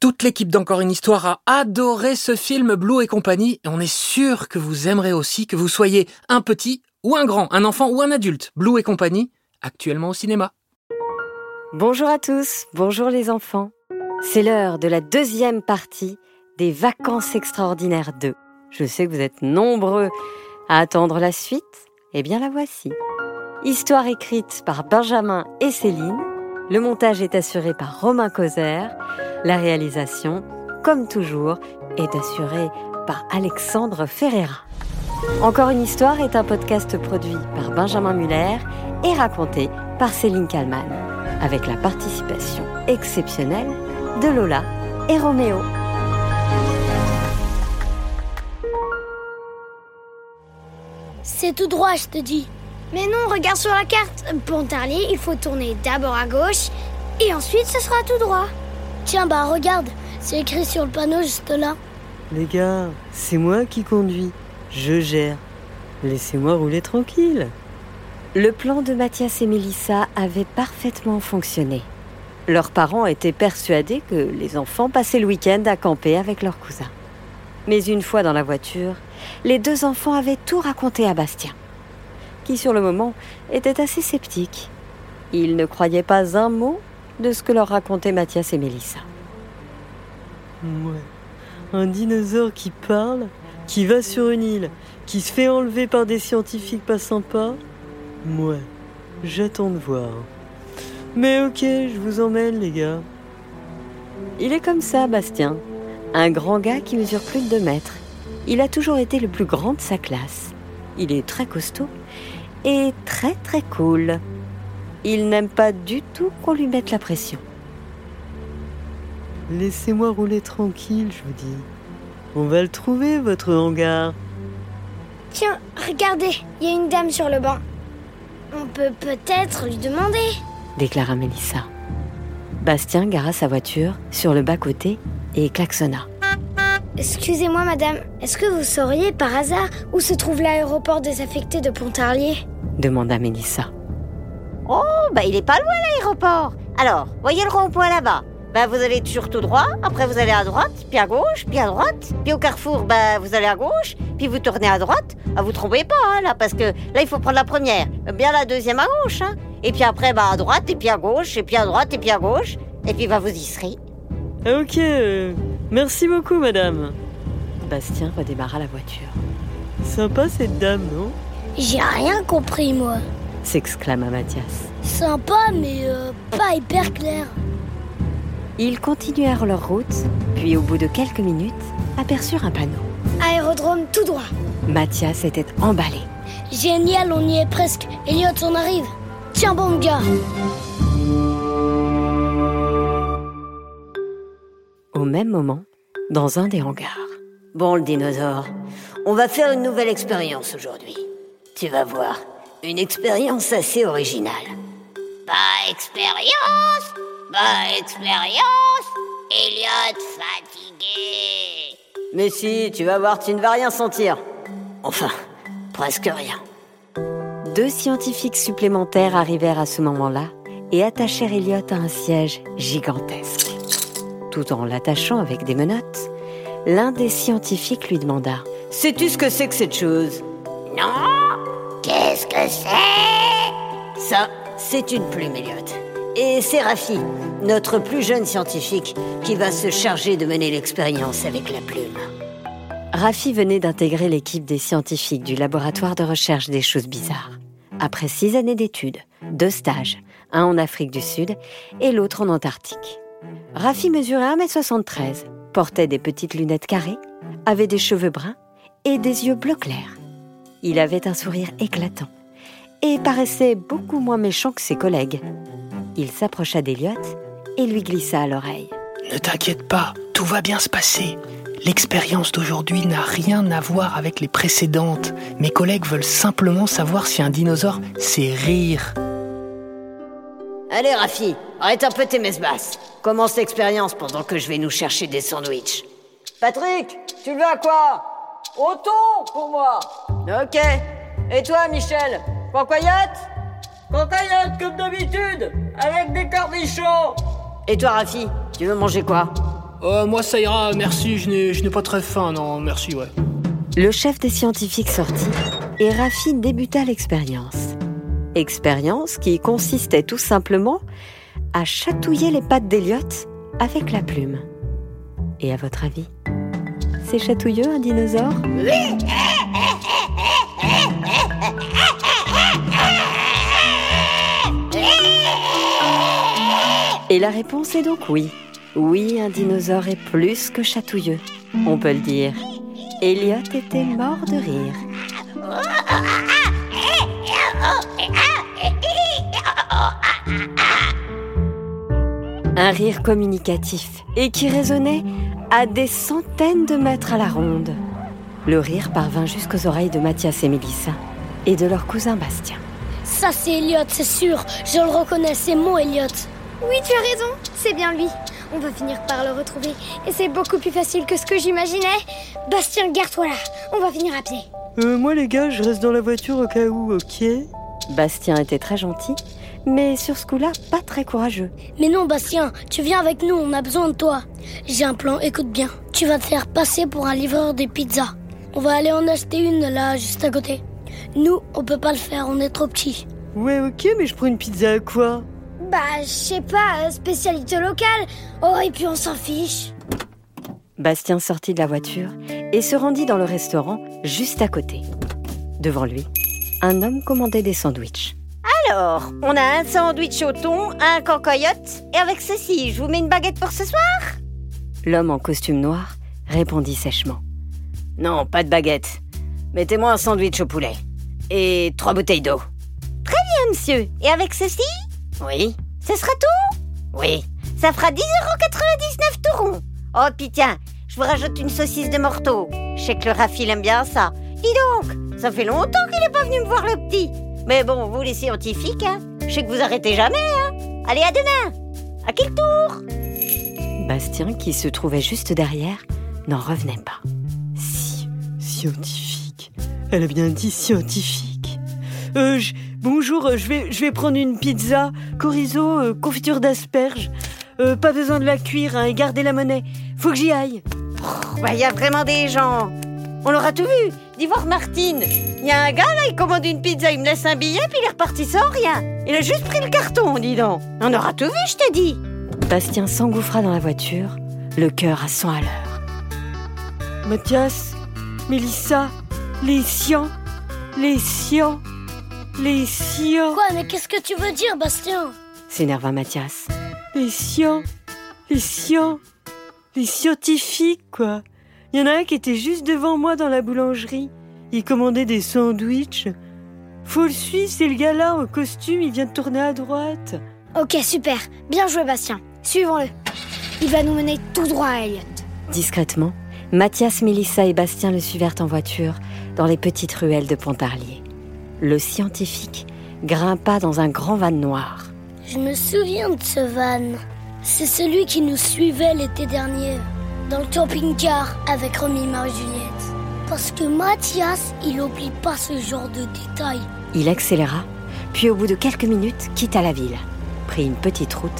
Toute l'équipe d'Encore une histoire a adoré ce film Blue et compagnie et on est sûr que vous aimerez aussi que vous soyez un petit ou un grand, un enfant ou un adulte. Blue et compagnie, actuellement au cinéma. Bonjour à tous, bonjour les enfants. C'est l'heure de la deuxième partie des Vacances extraordinaires 2. Je sais que vous êtes nombreux à attendre la suite. Eh bien la voici. Histoire écrite par Benjamin et Céline. Le montage est assuré par Romain Causer. La réalisation, comme toujours, est assurée par Alexandre Ferreira. Encore une histoire est un podcast produit par Benjamin Muller et raconté par Céline Kallmann, avec la participation exceptionnelle de Lola et Roméo. C'est tout droit, je te dis. Mais non, regarde sur la carte. Pontarlier, il faut tourner d'abord à gauche et ensuite ce sera tout droit. Tiens, bah regarde, c'est écrit sur le panneau juste là. Les gars, c'est moi qui conduis. Je gère. Laissez-moi rouler tranquille. Le plan de Mathias et Mélissa avait parfaitement fonctionné. Leurs parents étaient persuadés que les enfants passaient le week-end à camper avec leurs cousins. Mais une fois dans la voiture, les deux enfants avaient tout raconté à Bastien, qui sur le moment était assez sceptique. Il ne croyait pas un mot de ce que leur racontaient Mathias et Mélissa. Ouais. Un dinosaure qui parle, qui va sur une île, qui se fait enlever par des scientifiques pas sympas Ouais, j'attends de voir. Mais ok, je vous emmène les gars. Il est comme ça, Bastien. Un grand gars qui mesure plus de 2 mètres. Il a toujours été le plus grand de sa classe. Il est très costaud et très très cool. Il n'aime pas du tout qu'on lui mette la pression. Laissez-moi rouler tranquille, je vous dis. On va le trouver, votre hangar. Tiens, regardez, il y a une dame sur le banc. On peut peut-être lui demander, déclara Mélissa. Bastien gara sa voiture sur le bas-côté et klaxonna. Excusez-moi, madame, est-ce que vous sauriez par hasard où se trouve l'aéroport désaffecté de Pontarlier? demanda Mélissa. Oh, bah il est pas loin l'aéroport. Alors, voyez le rond-point là-bas. Bah vous allez toujours tout droit, après vous allez à droite, puis à gauche, puis à droite, puis au carrefour, bah vous allez à gauche, puis vous tournez à droite. Ah, vous trompez pas hein, là, parce que là il faut prendre la première, bien la deuxième à gauche, hein. Et puis après, bah à droite, et puis à gauche, et puis à droite, et puis à gauche, et puis bah vous y serez. Ok, merci beaucoup madame. Bastien redémarra la voiture. Sympa cette dame, non? J'ai rien compris, moi. S'exclama Mathias. Sympa, mais euh, pas hyper clair. Ils continuèrent leur route, puis au bout de quelques minutes, aperçurent un panneau. Aérodrome tout droit. Mathias était emballé. Génial, on y est presque. Elliot, on arrive. Tiens bon, gars. Au même moment, dans un des hangars. Bon, le dinosaure, on va faire une nouvelle expérience aujourd'hui. Tu vas voir, une expérience assez originale. Pas expérience Pas expérience Elliot fatigué Mais si, tu vas voir, tu ne vas rien sentir. Enfin, presque rien. Deux scientifiques supplémentaires arrivèrent à ce moment-là et attachèrent Elliot à un siège gigantesque. Tout en l'attachant avec des menottes, l'un des scientifiques lui demanda Sais-tu ce que c'est que cette chose? Non Qu'est-ce que c'est? Ça, c'est une plume, Elliot. Et c'est Rafi, notre plus jeune scientifique, qui va se charger de mener l'expérience avec la plume. Rafi venait d'intégrer l'équipe des scientifiques du laboratoire de recherche des choses bizarres. Après six années d'études, deux stages, un en Afrique du Sud et l'autre en Antarctique. Rafi mesurait 1m73, portait des petites lunettes carrées, avait des cheveux bruns et des yeux bleu clair. Il avait un sourire éclatant et paraissait beaucoup moins méchant que ses collègues. Il s'approcha d'Eliot et lui glissa à l'oreille. Ne t'inquiète pas, tout va bien se passer. l'expérience d'aujourd'hui n'a rien à voir avec les précédentes. Mes collègues veulent simplement savoir si un dinosaure sait rire. Allez, Rafi, arrête un peu tes messes basses. Commence l'expérience pendant que je vais nous chercher des sandwichs. Patrick, tu veux à quoi? Au thon pour moi. Ok. Et toi, Michel Cancoyote Cancoyote comme d'habitude, avec des cornichons. Et toi, Rafi, tu veux manger quoi Euh, moi ça ira, merci, je n'ai je n'ai pas très faim, non, merci, ouais. Le chef des scientifiques sortit et Rafi débuta l'expérience. Expérience qui consistait tout simplement à chatouiller les pattes d'Eliott avec la plume. Et à votre avis, c'est chatouilleux un dinosaure Et la réponse est donc oui. Oui, un dinosaure est plus que chatouilleux. On peut le dire. Elliot était mort de rire. Un rire communicatif et qui résonnait à des centaines de mètres à la ronde. Le rire parvint jusqu'aux oreilles de Mathias et Mélissa et de leur cousin Bastien. Ça, c'est Elliot, c'est sûr. Je le reconnais, c'est mon Elliot. Oui, tu as raison, c'est bien lui. On va finir par le retrouver et c'est beaucoup plus facile que ce que j'imaginais. Bastien, garde-toi là, on va finir à pied. Euh, moi les gars, je reste dans la voiture au cas où, ok? Bastien était très gentil, mais sur ce coup-là, pas très courageux. Mais non, Bastien, tu viens avec nous, on a besoin de toi. J'ai un plan, écoute bien. Tu vas te faire passer pour un livreur des pizzas. On va aller en acheter une là, juste à côté. Nous, on peut pas le faire, on est trop petits. Ouais, ok, mais je prends une pizza à quoi? Bah, je sais pas, euh, spécialité locale. Oh, et puis on s'en fiche. Bastien sortit de la voiture et se rendit dans le restaurant juste à côté. Devant lui, un homme commandait des sandwichs. Alors, on a un sandwich au thon, un cancoyote, et avec ceci, je vous mets une baguette pour ce soir L'homme en costume noir répondit sèchement. Non, pas de baguette. Mettez-moi un sandwich au poulet. Et trois bouteilles d'eau. Très bien, monsieur. Et avec ceci? Oui. Ce sera tout? Oui. Ça fera 10,99€ tout rond. Oh, puis tiens, je vous rajoute une saucisse de morteau. Je sais que le Rafi aime bien ça. Dis donc, ça fait longtemps qu'il n'est pas venu me voir le petit. Mais bon, vous les scientifiques, hein, je sais que vous arrêtez jamais, hein. Allez, à demain À quel tour? Bastien, qui se trouvait juste derrière, n'en revenait pas. Si, scientifique. Elle a bien dit scientifique. Euh, je- bonjour, euh, je vais, je vais prendre une pizza, chorizo, euh, confiture d'asperges. Euh, pas besoin de la cuire hein, et garder la monnaie. Faut que j'y aille. Bah, il y a vraiment des gens. On l'aura tout vu. Dis voir Martine. Il y a un gars là, il commande une pizza, il me laisse un billet, puis il est reparti sans rien. Il a juste pris le carton, dis donc. On aura tout vu, je te dis. Bastien s'engouffra dans la voiture, le cœur à 100 à l'heure. Mathias, Mélissa, les scients, les scients, les scients, Quoi, mais qu'est-ce que tu veux dire, Bastien? S'énerva Mathias. les scients, les scients, les scientifiques, quoi. Il y en a un qui était juste devant moi dans la boulangerie. Il commandait des sandwichs. Faut le suivre, c'est le gars là en costume, il vient de tourner à droite. Ok, super. Bien joué, Bastien. Suivons-le. Il va nous mener tout droit à Elliot. Discrètement, Mathias, Mélissa et Bastien le suivirent en voiture dans les petites ruelles de Pontarlier. Le scientifique grimpa dans un grand van noir. Je me souviens de ce van. C'est celui qui nous suivait l'été dernier, dans le camping-car avec Romy et Marie-Juliette. Parce que Mathias, il oublie pas ce genre de détails. Il accéléra, puis au bout de quelques minutes quitta la ville, prit une petite route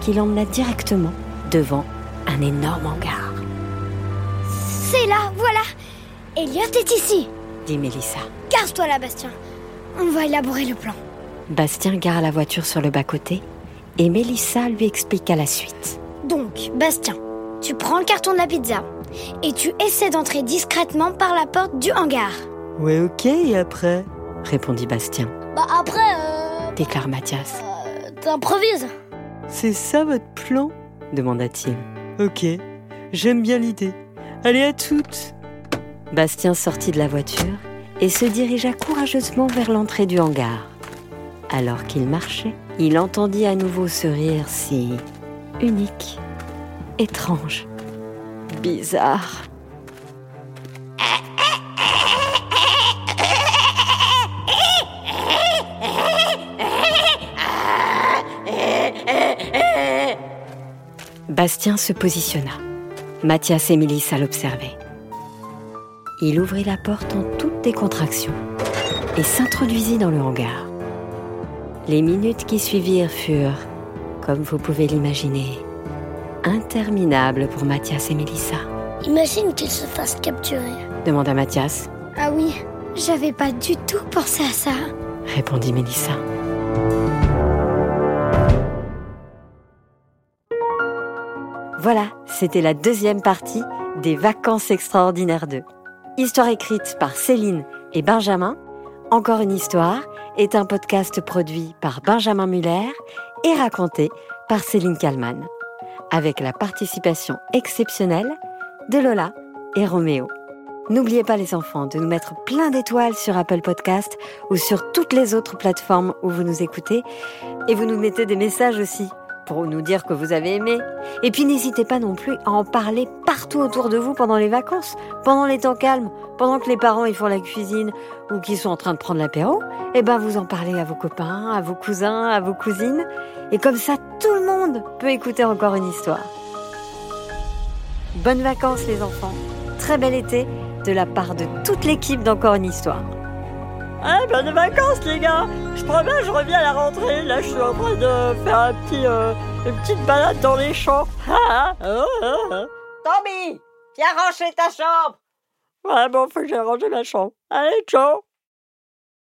qui l'emmena directement devant un énorme hangar, C'est là, voilà. Elliot est ici. dit Mélissa. Garde-toi là, Bastien. On va élaborer le plan. Bastien gara la voiture sur le bas-côté et Mélissa lui expliqua la suite. Donc, Bastien, tu prends le carton de la pizza et tu essaies d'entrer discrètement par la porte du hangar. Ouais, ok, et après? Répondit Bastien, Bah après, euh, déclara Mathias, euh, t'improvises. C'est ça votre plan? demanda-t-il. Ok, j'aime bien l'idée. Allez à toutes Bastien sortit de la voiture et se dirigea courageusement vers l'entrée du hangar. Alors qu'il marchait, il entendit à nouveau ce rire si unique, étrange, bizarre. Bastien se positionna. Mathias et Mélissa l'observaient. Il ouvrit la porte en toute décontraction et s'introduisit dans le hangar. Les minutes qui suivirent furent, comme vous pouvez l'imaginer, interminables pour Mathias et Mélissa. Imagine qu'il se fasse capturer. demanda Mathias, Ah oui, j'avais pas du tout pensé à ça. répondit Mélissa. Voilà, c'était la deuxième partie des Vacances extraordinaires 2. Histoire écrite par Céline et Benjamin. Encore une histoire est un podcast produit par Benjamin Muller et raconté par Céline Kallmann, avec la participation exceptionnelle de Lola et Roméo. N'oubliez pas les enfants de nous mettre plein d'étoiles sur Apple Podcast ou sur toutes les autres plateformes où vous nous écoutez et vous nous mettez des messages aussi pour nous dire que vous avez aimé. Et puis n'hésitez pas non plus à en parler partout autour de vous pendant les vacances, pendant les temps calmes, pendant que les parents ils font la cuisine ou qu'ils sont en train de prendre l'apéro. Et ben vous en parlez à vos copains, à vos cousins, à vos cousines. Et comme ça, tout monde peut écouter encore une histoire. Bonnes vacances les enfants. Très bel été de la part de toute l'équipe d'Encore une histoire. Ah, bonnes vacances, les gars Je promets, je reviens à la rentrée. Là, je suis en train de faire un petit, euh, une petite balade dans les champs. Ah, ah, ah. Tommy, viens ranger ta chambre. Ouais, bon, faut que j'aille ranger ma chambre. Allez, ciao